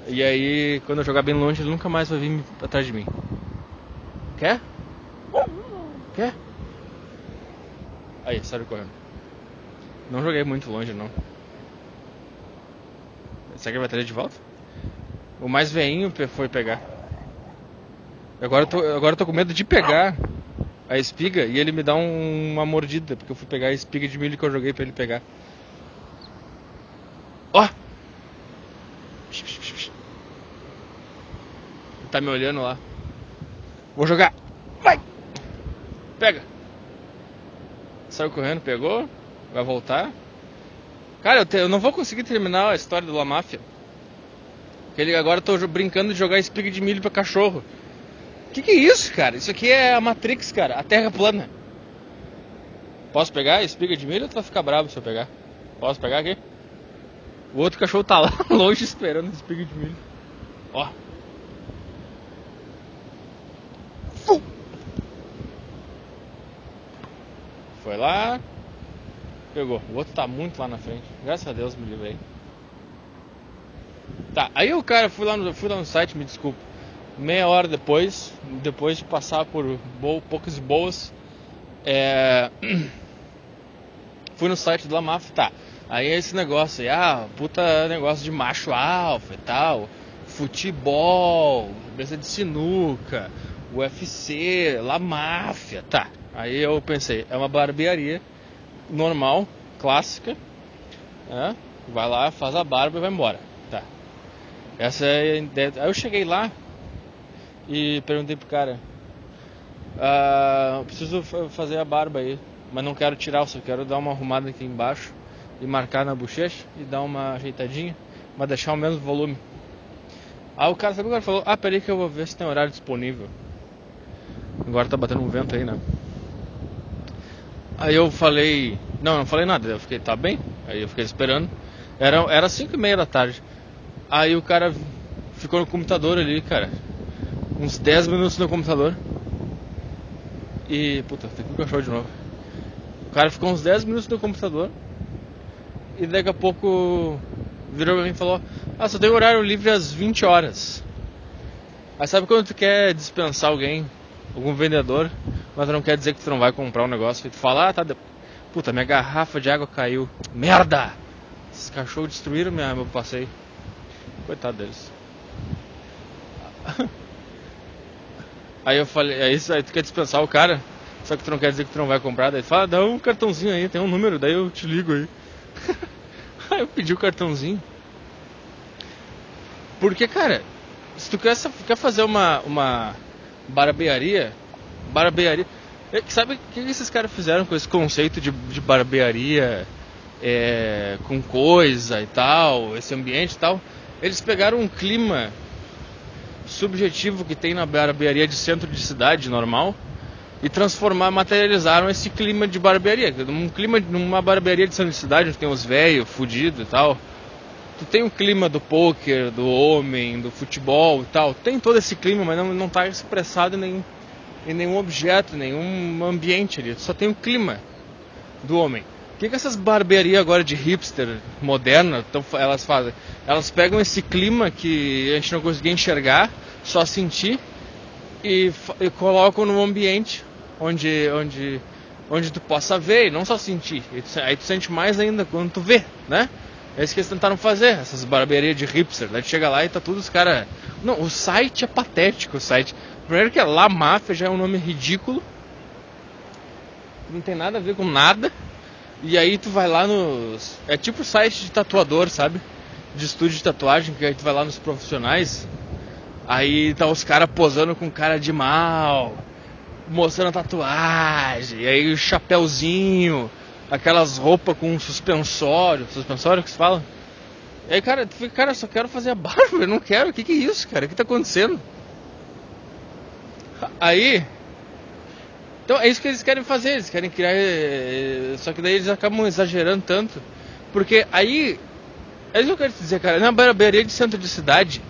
E aí, quando eu jogar bem longe, ele nunca mais vai vir atrás de mim. Quer? Quer? Aí, saiu correndo. Não joguei muito longe, não. Será que vai trazer de volta? O mais veinho foi pegar. Agora eu tô, agora eu tô com medo de pegar a espiga e ele me dá um, uma mordida, porque eu fui pegar a espiga de milho que eu joguei pra ele pegar. Ó! Oh! Ele tá me olhando lá. Vou jogar! Vai! Pega! Saiu correndo, pegou, vai voltar. Cara, eu, te, eu não vou conseguir terminar a história do La Máfia. Ele, agora eu tô brincando de jogar espiga de milho pra cachorro. Que que é isso, cara? Isso aqui é a Matrix, cara. A Terra plana. Posso pegar espiga de milho ou tu vai ficar bravo se eu pegar? Posso pegar aqui? O outro cachorro tá lá <laughs> longe esperando espiga de milho. Ó. Foi lá. Pegou. O outro tá muito lá na frente. Graças a Deus me livrei. Tá, aí o cara, fui lá no, fui lá no site, me desculpa. Meia hora depois, depois de passar por bo, poucas boas, é... <clears throat> fui no site do Lamaf, tá. Aí é esse negócio aí, ah, puta negócio de macho alfa e tal, futebol, mesa de sinuca, UFC, La Máfia, tá. Aí eu pensei, é uma barbearia normal, clássica, né? vai lá, faz a barba e vai embora. Tá. Essa é a ideia. Aí eu cheguei lá e perguntei pro cara, ah, preciso fazer a barba aí, mas não quero tirar, só quero dar uma arrumada aqui embaixo e marcar na bochecha e dar uma ajeitadinha, mas deixar o mesmo volume. Aí o cara, sabe o cara falou? Ah, peraí que eu vou ver se tem horário disponível. Agora tá batendo um vento aí, né? Aí eu falei, não, não falei nada, eu fiquei, tá bem? Aí eu fiquei esperando. Era, era 5 e meia da tarde. Aí o cara ficou no computador ali, cara. Uns 10 minutos no computador. E. Puta, tem que cachorro de novo. O cara ficou uns 10 minutos no computador. E daqui a pouco virou pra mim e falou: Ah, só tem horário livre às 20 horas. Aí sabe quando tu quer dispensar alguém, algum vendedor, mas não quer dizer que tu não vai comprar um negócio. E tu fala, ah, tá. De... Puta, minha garrafa de água caiu. Merda! Esses cachorros destruíram minha, meu passeio. Coitado deles. <laughs> Aí eu falei, aí, aí tu quer dispensar o cara, só que tu não quer dizer que tu não vai comprar, daí tu fala, dá um cartãozinho aí, tem um número, daí eu te ligo aí. <laughs> aí eu pedi o cartãozinho. Porque, cara, se tu quer, quer fazer uma, uma barbearia, barbearia. É, sabe o que esses caras fizeram com esse conceito de, de barbearia é, com coisa e tal, esse ambiente e tal? Eles pegaram um clima subjetivo que tem na barbearia de centro de cidade normal e transformar, materializaram esse clima de barbearia. Um clima, numa barbearia de centro de cidade, onde tem os velhos, fudidos e tal. Tu tem o clima do poker, do homem, do futebol e tal. Tem todo esse clima, mas não, não tá expressado em nenhum em nenhum objeto, nenhum ambiente ali, só tem o clima do homem. O que, que essas barbearias agora de hipster moderna tão, elas fazem? Elas pegam esse clima que a gente não conseguia enxergar, só sentir, e, e colocam num ambiente onde, onde, onde tu possa ver e não só sentir. aí tu sente mais ainda quando tu vê, né? É isso que eles tentaram fazer, essas barbearias de hipster. Daí chega lá e tá tudo os caras. Não, o site é patético, o site. Primeiro que é La Máfia já é um nome ridículo. Não tem nada a ver com nada. E aí tu vai lá nos. É tipo site de tatuador, sabe? De estúdio de tatuagem, que aí tu vai lá nos profissionais. Aí tá os caras posando com cara de mal, mostrando a tatuagem, e aí o chapéuzinho, aquelas roupas com suspensório, suspensório que se fala. E aí, cara, tu fica, cara, eu só quero fazer a barba, eu não quero, o que que é isso, cara? O que tá acontecendo? Aí. Então é isso que eles querem fazer, eles querem criar. Eh, só que daí eles acabam exagerando tanto. Porque aí. É isso que eu quero te dizer, cara. Na barbearia de centro de cidade,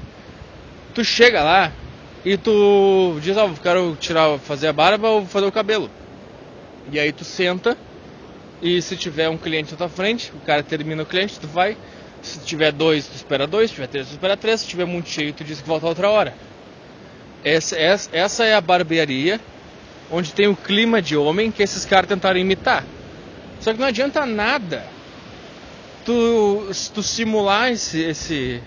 tu chega lá e tu diz, ó, oh, quero tirar, fazer a barba ou fazer o cabelo. E aí tu senta e se tiver um cliente na tua frente, o cara termina o cliente, tu vai. Se tiver dois, tu espera dois, se tiver três, tu espera três, se tiver muito cheio, tu diz que volta outra hora. Essa, essa, essa é a barbearia onde tem o clima de homem que esses caras tentaram imitar. Só que não adianta nada tu, tu simular esse, esse.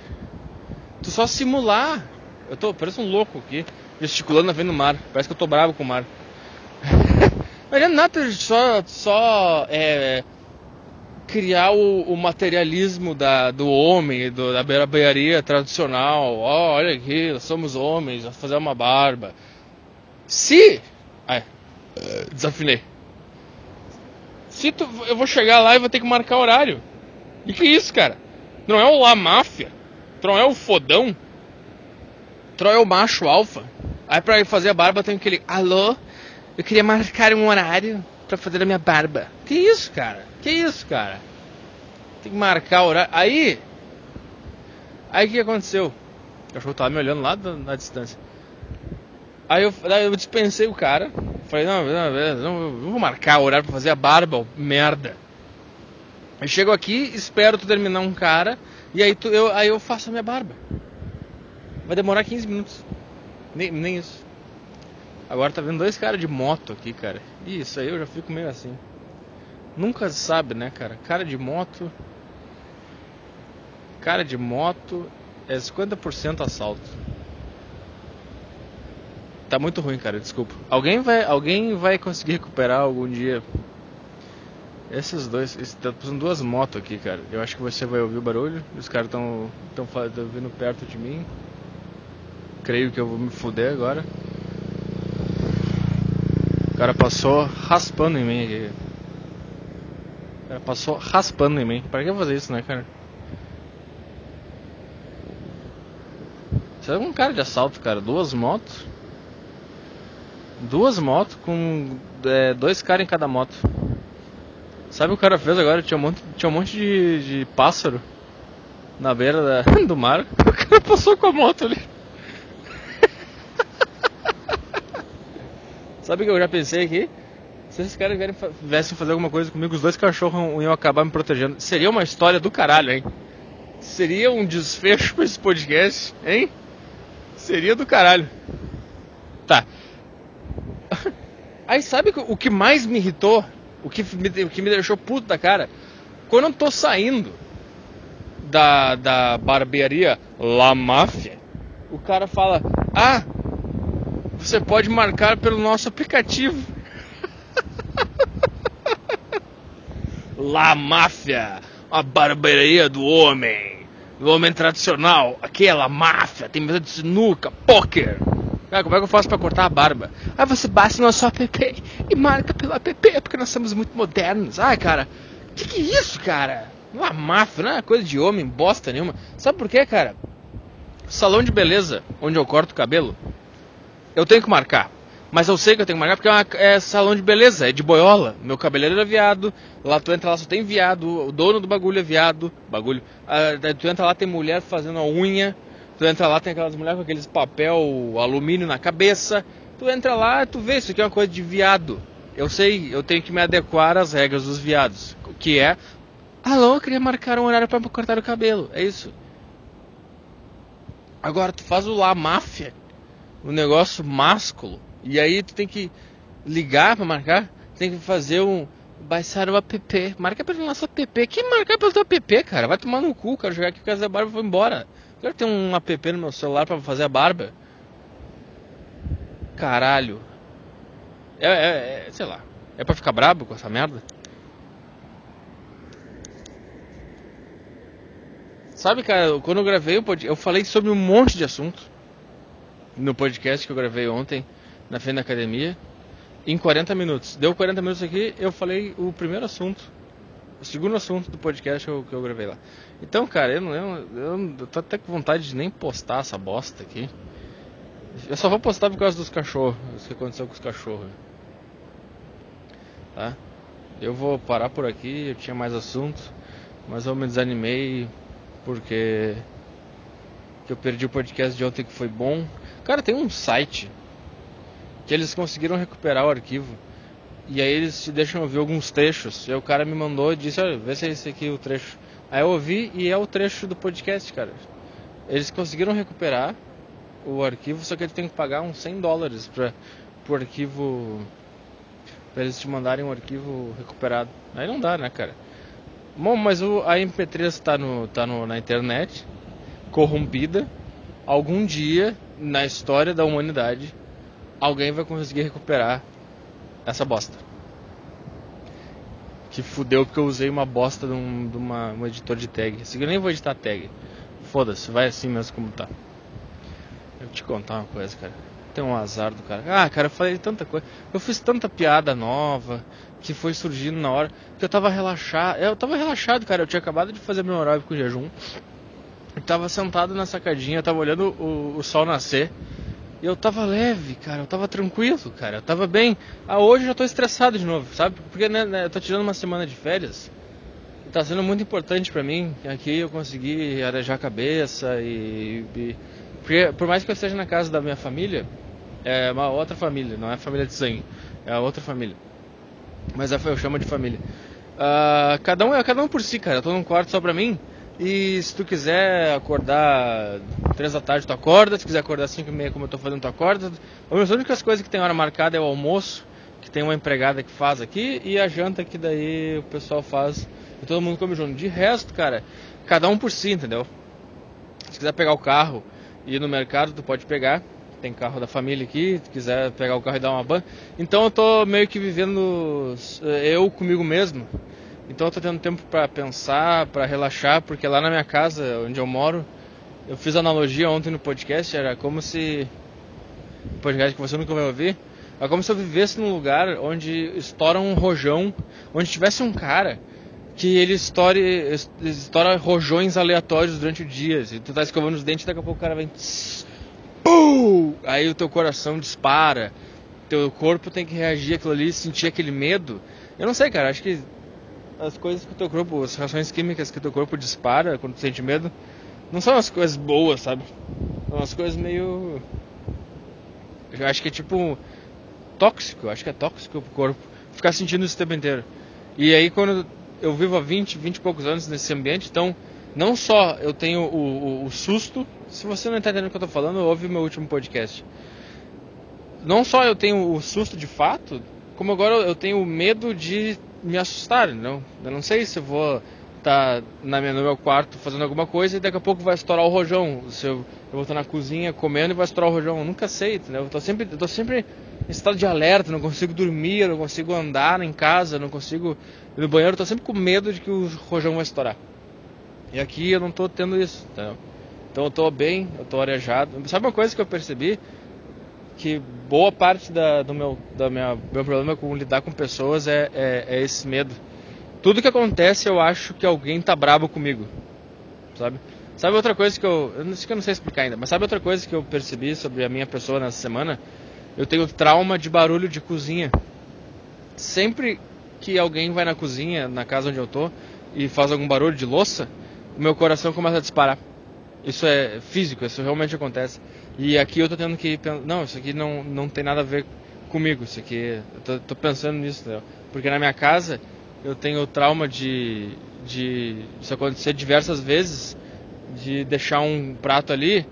Tu só simular. Eu tô parece um louco aqui, gesticulando na frente do mar. Parece que eu tô bravo com o mar. <laughs> não adianta nada só, só é, criar o, o, materialismo da, do homem, do, da barbearia tradicional. Oh, olha aqui, nós somos homens, vamos fazer uma barba. Se. Ai, desafinei. Se tu, eu vou chegar lá e vou ter que marcar horário. E que isso, cara? Não é o La Máfia? Não é o fodão? Não é o macho alfa? Aí pra fazer a barba tem aquele. Alô? Eu queria marcar um horário pra fazer a minha barba. Que isso, cara? Que isso, cara? Tem que marcar o horário. Aí. Aí o que aconteceu? O cachorro tava me olhando lá na distância. Aí eu, aí eu dispensei o cara. Falei, não, não, não, não vou marcar o horário pra fazer a barba, merda. Eu chego aqui, espero tu terminar um cara, e aí, tu, eu, aí eu faço a minha barba. Vai demorar 15 minutos. Nem, nem isso. Agora tá vendo dois caras de moto aqui, cara. Isso aí eu já fico meio assim. Nunca sabe, né, cara? Cara de moto. Cara de moto é 50% assalto. Tá muito ruim, cara, desculpa. Alguém vai, alguém vai conseguir recuperar algum dia. Esses dois, tá passando duas motos aqui, cara. Eu acho que você vai ouvir o barulho. Os caras estão tão, tão vindo perto de mim. Creio que eu vou me fuder agora. O cara passou raspando em mim aqui. Cara passou raspando em mim. Pra que fazer isso, né, cara? É um cara de assalto, cara. Duas motos. Duas motos com é, dois caras em cada moto. Sabe o que o cara fez agora? Tinha um monte, tinha um monte de, de pássaro na beira da, <laughs> do mar. O cara passou com a moto ali. <laughs> Sabe o que eu já pensei aqui? Se esses caras viessem fazer alguma coisa comigo, os dois cachorros iam acabar me protegendo. Seria uma história do caralho, hein? Seria um desfecho pra esse podcast, hein? Seria do caralho. Tá. <laughs> Aí sabe o que mais me irritou? O que me, o que me deixou puto da cara? Quando eu tô saindo da, da barbearia La Máfia, o cara fala: Ah, você pode marcar pelo nosso aplicativo. La Máfia, a barbearia do homem, do homem tradicional, aquela máfia, tem mesa de sinuca, poker. Cara, como é que eu faço para cortar a barba? Ah, você baixa no nosso app e marca pelo app, porque nós somos muito modernos. Ai, cara, que que é isso, cara? Uma máfia, não é coisa de homem, bosta nenhuma. Sabe por quê, cara? Salão de beleza, onde eu corto o cabelo, eu tenho que marcar. Mas eu sei que eu tenho que marcar porque é, uma, é salão de beleza, é de boiola. Meu cabeleireiro é viado, lá tu entra lá só tem viado, o dono do bagulho é viado, bagulho. Ah, tu entra lá tem mulher fazendo a unha, tu entra lá tem aquelas mulheres com aqueles papel alumínio na cabeça. Tu entra lá, tu vê, isso aqui é uma coisa de viado. Eu sei, eu tenho que me adequar às regras dos viados, que é Alô, eu queria marcar um horário para cortar o cabelo. É isso. Agora tu faz o lá máfia, o negócio másculo. E aí tu tem que ligar para marcar, tem que fazer um baixar o app. Marca pelo nosso app. Quem marcar pelo teu app, cara? Vai tomar no cu, cara. Jogar aqui por causa da barba e vou embora. Quero ter um app no meu celular para fazer a barba. Caralho. É, é, é, sei lá. É pra ficar brabo com essa merda? Sabe, cara, quando eu gravei o podcast, eu falei sobre um monte de assunto no podcast que eu gravei ontem na frente da academia em 40 minutos. Deu 40 minutos aqui, eu falei o primeiro assunto, o segundo assunto do podcast que eu, que eu gravei lá. Então, cara, eu, não, eu, eu, eu tô até com vontade de nem postar essa bosta aqui. Eu só vou postar por causa dos cachorros, o que aconteceu com os cachorros. Tá? Eu vou parar por aqui, eu tinha mais assuntos, mas eu me desanimei porque eu perdi o podcast de ontem que foi bom. Cara, tem um site que eles conseguiram recuperar o arquivo. E aí eles te deixam ouvir alguns trechos. E aí o cara me mandou e disse, olha, vê se é esse aqui o trecho. Aí eu ouvi e é o trecho do podcast, cara. Eles conseguiram recuperar o arquivo, só que ele tem que pagar uns 100 dólares para o arquivo. para eles te mandarem um arquivo recuperado. Aí não dá, né, cara? Bom, mas o, a MP3 está no, tá no, na internet, corrompida. Algum dia na história da humanidade, alguém vai conseguir recuperar essa bosta. Que fudeu porque eu usei uma bosta de, um, de uma, um editor de tag. Aqui eu nem vou editar tag. Foda-se, vai assim mesmo como tá. Eu te contar uma coisa, cara. Tem um azar do cara. Ah, cara, eu falei tanta coisa. Eu fiz tanta piada nova que foi surgindo na hora que eu tava relaxado. Eu tava relaxado, cara. Eu tinha acabado de fazer meu horário com jejum. Eu tava sentado na sacadinha, eu tava olhando o, o sol nascer. E eu tava leve, cara, eu tava tranquilo, cara, eu tava bem. Ah, hoje eu já tô estressado de novo, sabe? Porque né, né, eu tô tirando uma semana de férias. E tá sendo muito importante para mim. Aqui eu consegui arejar a cabeça e, e. Porque, por mais que eu esteja na casa da minha família, é uma outra família, não é família de sangue, é outra família. Mas eu chamo de família. Uh, cada um é cada um por si, cara. Eu tô num quarto só pra mim. E se tu quiser acordar 3 da tarde, tu acorda. Se quiser acordar 5 e meia, como eu tô fazendo, tu acorda. As únicas coisas que tem hora marcada é o almoço, que tem uma empregada que faz aqui, e a janta que daí o pessoal faz e todo mundo come junto. De resto, cara, cada um por si, entendeu? Se quiser pegar o carro e ir no mercado, tu pode pegar. Tem carro da família aqui, se quiser pegar o carro e dar uma ban. Então eu tô meio que vivendo eh, eu comigo mesmo então eu tô tendo tempo para pensar, para relaxar, porque lá na minha casa, onde eu moro, eu fiz analogia ontem no podcast, era como se podcast que você nunca vai ouvir, é como se eu vivesse num lugar onde estoura um rojão, onde tivesse um cara que ele estoura rojões aleatórios durante o dia. Se tu tá escovando os dentes, daqui a pouco o cara vem. Tss, pum! Aí o teu coração dispara, teu corpo tem que reagir àquilo ali, sentir aquele medo. Eu não sei, cara, acho que as coisas que o teu corpo, as reações químicas que o teu corpo dispara quando tu sente medo, não são as coisas boas, sabe? São as coisas meio. Eu acho que é tipo. tóxico, acho que é tóxico pro corpo. Ficar sentindo isso o tempo inteiro. E aí quando eu vivo há 20, 20 e poucos anos nesse ambiente, então não só eu tenho o, o, o susto, se você não está entendendo o que eu estou falando, ouve meu último podcast. Não só eu tenho o susto de fato, como agora eu tenho o medo de me assustar, não? Eu não sei se vou estar tá no meu quarto fazendo alguma coisa e daqui a pouco vai estourar o rojão. Se eu, eu vou estar na cozinha comendo e vai estourar o rojão. Eu nunca sei, entendeu? Eu tô sempre, eu tô sempre em estado de alerta, não consigo dormir, não consigo andar em casa, não consigo ir no banheiro, eu tô sempre com medo de que o rojão vai estourar. E aqui eu não tô tendo isso, entendeu? Então eu tô bem, eu tô arejado. Sabe uma coisa que eu percebi? Que boa parte da, do meu, da minha, meu problema com lidar com pessoas é, é, é, esse medo. Tudo que acontece eu acho que alguém tá brabo comigo, sabe? Sabe outra coisa que eu, sei que eu não sei explicar ainda, mas sabe outra coisa que eu percebi sobre a minha pessoa nessa semana? Eu tenho trauma de barulho de cozinha. Sempre que alguém vai na cozinha, na casa onde eu tô, e faz algum barulho de louça, o meu coração começa a disparar. Isso é físico, isso realmente acontece. E aqui eu tô tendo que não, isso aqui não, não tem nada a ver comigo, isso aqui, eu tô, tô pensando nisso, porque na minha casa eu tenho trauma de, de isso acontecer diversas vezes, de deixar um prato ali,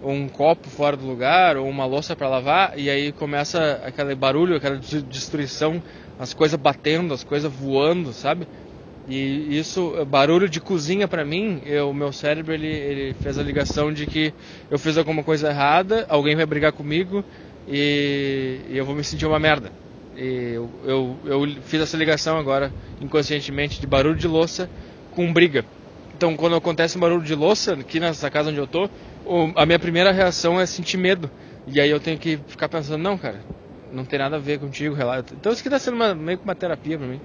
ou um copo fora do lugar, ou uma louça para lavar, e aí começa aquele barulho, aquela destruição, as coisas batendo, as coisas voando, sabe? E isso, barulho de cozinha para mim, o meu cérebro ele, ele fez a ligação de que eu fiz alguma coisa errada, alguém vai brigar comigo e, e eu vou me sentir uma merda. E eu, eu, eu, fiz essa ligação agora, inconscientemente, de barulho de louça com briga. Então, quando acontece um barulho de louça, aqui nessa casa onde eu tô, a minha primeira reação é sentir medo. E aí eu tenho que ficar pensando, não, cara, não tem nada a ver contigo, relato. Então isso aqui tá sendo uma, meio que uma terapia para mim.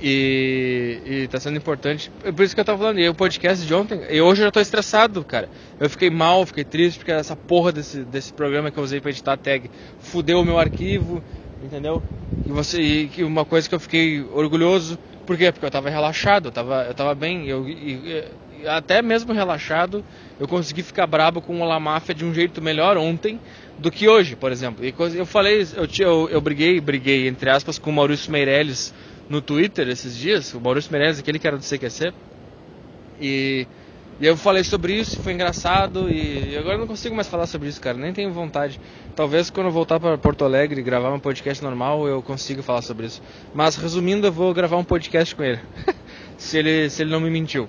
E, e tá sendo importante. É por isso que eu tava falando. E o podcast de ontem, e hoje eu já tô estressado, cara. Eu fiquei mal, fiquei triste, porque essa porra desse, desse programa que eu usei pra editar a tag fudeu o meu arquivo, entendeu? E, você, e uma coisa que eu fiquei orgulhoso, por quê? Porque eu tava relaxado, eu tava, eu tava bem. Eu, e, e, até mesmo relaxado, eu consegui ficar brabo com o La Máfia de um jeito melhor ontem do que hoje, por exemplo. E eu falei, eu, eu, eu briguei, briguei, entre aspas, com o Maurício Meirelles no Twitter esses dias, o Maurício Meirelles, aquele que era do CQC, e E eu falei sobre isso, foi engraçado e agora eu não consigo mais falar sobre isso, cara, nem tenho vontade. Talvez quando eu voltar para Porto Alegre e gravar um podcast normal eu consiga falar sobre isso. Mas resumindo, eu vou gravar um podcast com ele. <laughs> se ele se ele não me mentiu.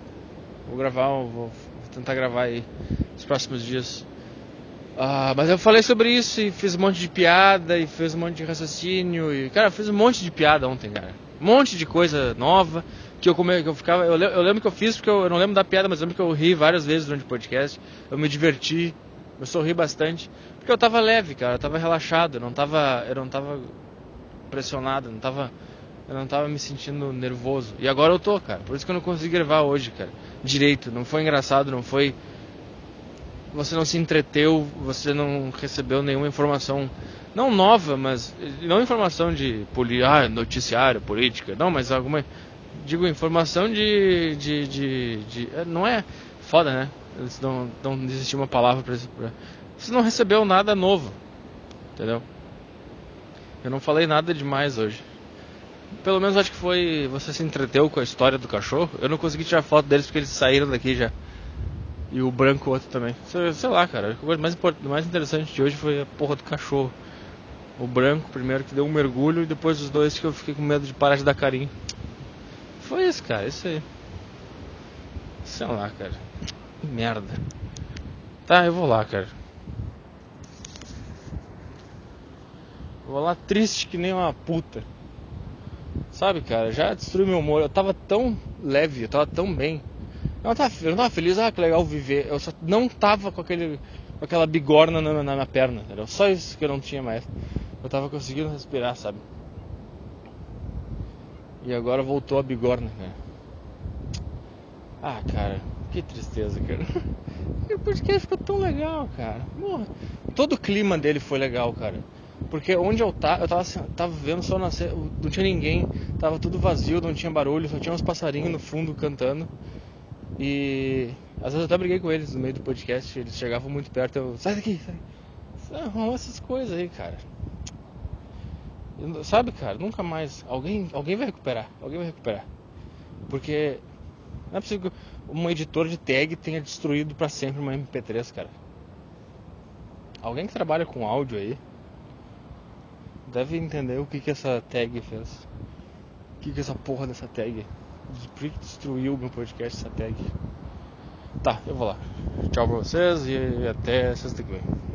Vou gravar, vou, vou tentar gravar aí nos próximos dias. Ah, mas eu falei sobre isso e fiz um monte de piada e fiz um monte de raciocínio e cara, fiz um monte de piada ontem, cara. Um monte de coisa nova que eu, come, que eu ficava. Eu, eu, lembro que eu fiz porque eu, eu, não lembro da piada, mas lembro que eu ri várias vezes durante o podcast. Eu me diverti, eu sorri bastante. Porque eu tava leve, cara, eu tava relaxado, eu não tava. Eu não tava pressionado, eu não tava. Eu não tava me sentindo nervoso. E agora eu tô, cara. Por isso que eu não consegui gravar hoje, cara. Direito. Não foi engraçado, não foi. Você não se entreteu, você não recebeu nenhuma informação. Não nova, mas. Não informação de poli... ah, noticiário, política. Não, mas alguma digo, informação de, de, de, de, é, Não é foda, né? Não, não existia uma palavra pra. Pra... Você não recebeu nada novo. Entendeu? Eu não falei nada demais hoje. Pelo menos acho que foi. Você se entreteu com a história do cachorro. Eu não consegui tirar foto deles porque eles saíram daqui já. E o branco outro também. Sei, sei lá, cara. O mais, mais interessante de hoje foi a porra do cachorro. O branco primeiro que deu um mergulho e depois os dois que eu fiquei com medo de parar de dar carinho. Foi isso, cara, isso aí. Sei lá, cara. Que merda. Tá, eu vou lá, cara. Vou lá triste que nem uma puta. Sabe, cara, já destruiu meu humor. Eu tava tão leve, eu tava tão bem. Eu não tava, eu não tava feliz, ah, que legal viver. Eu só não tava com aquele com aquela bigorna na, na minha perna. Era só isso que eu não tinha mais. Eu tava conseguindo respirar, sabe? E agora voltou a bigorna, cara. Ah, cara, que tristeza, cara. <laughs> O podcast ficou tão legal, cara. Porra. Todo o clima dele foi legal, cara. Porque onde eu tava, eu tava, tava vendo só nascer, não tinha ninguém, tava tudo vazio, não tinha barulho, só tinha uns passarinhos no fundo cantando. E às vezes eu até briguei com eles no meio do podcast, eles chegavam muito perto, eu, sai daqui, sai. Rolou essas coisas aí, cara. Sabe, cara, nunca mais. Alguém, alguém vai recuperar. Alguém vai recuperar. Porque não é possível que um editor de tag tenha destruído para sempre uma MP3, cara. Alguém que trabalha com áudio aí deve entender o que que essa tag fez. O que que essa porra dessa tag. Por que destruiu o meu podcast essa tag? Tá, eu vou lá. Tchau pra vocês e até sexta que vem.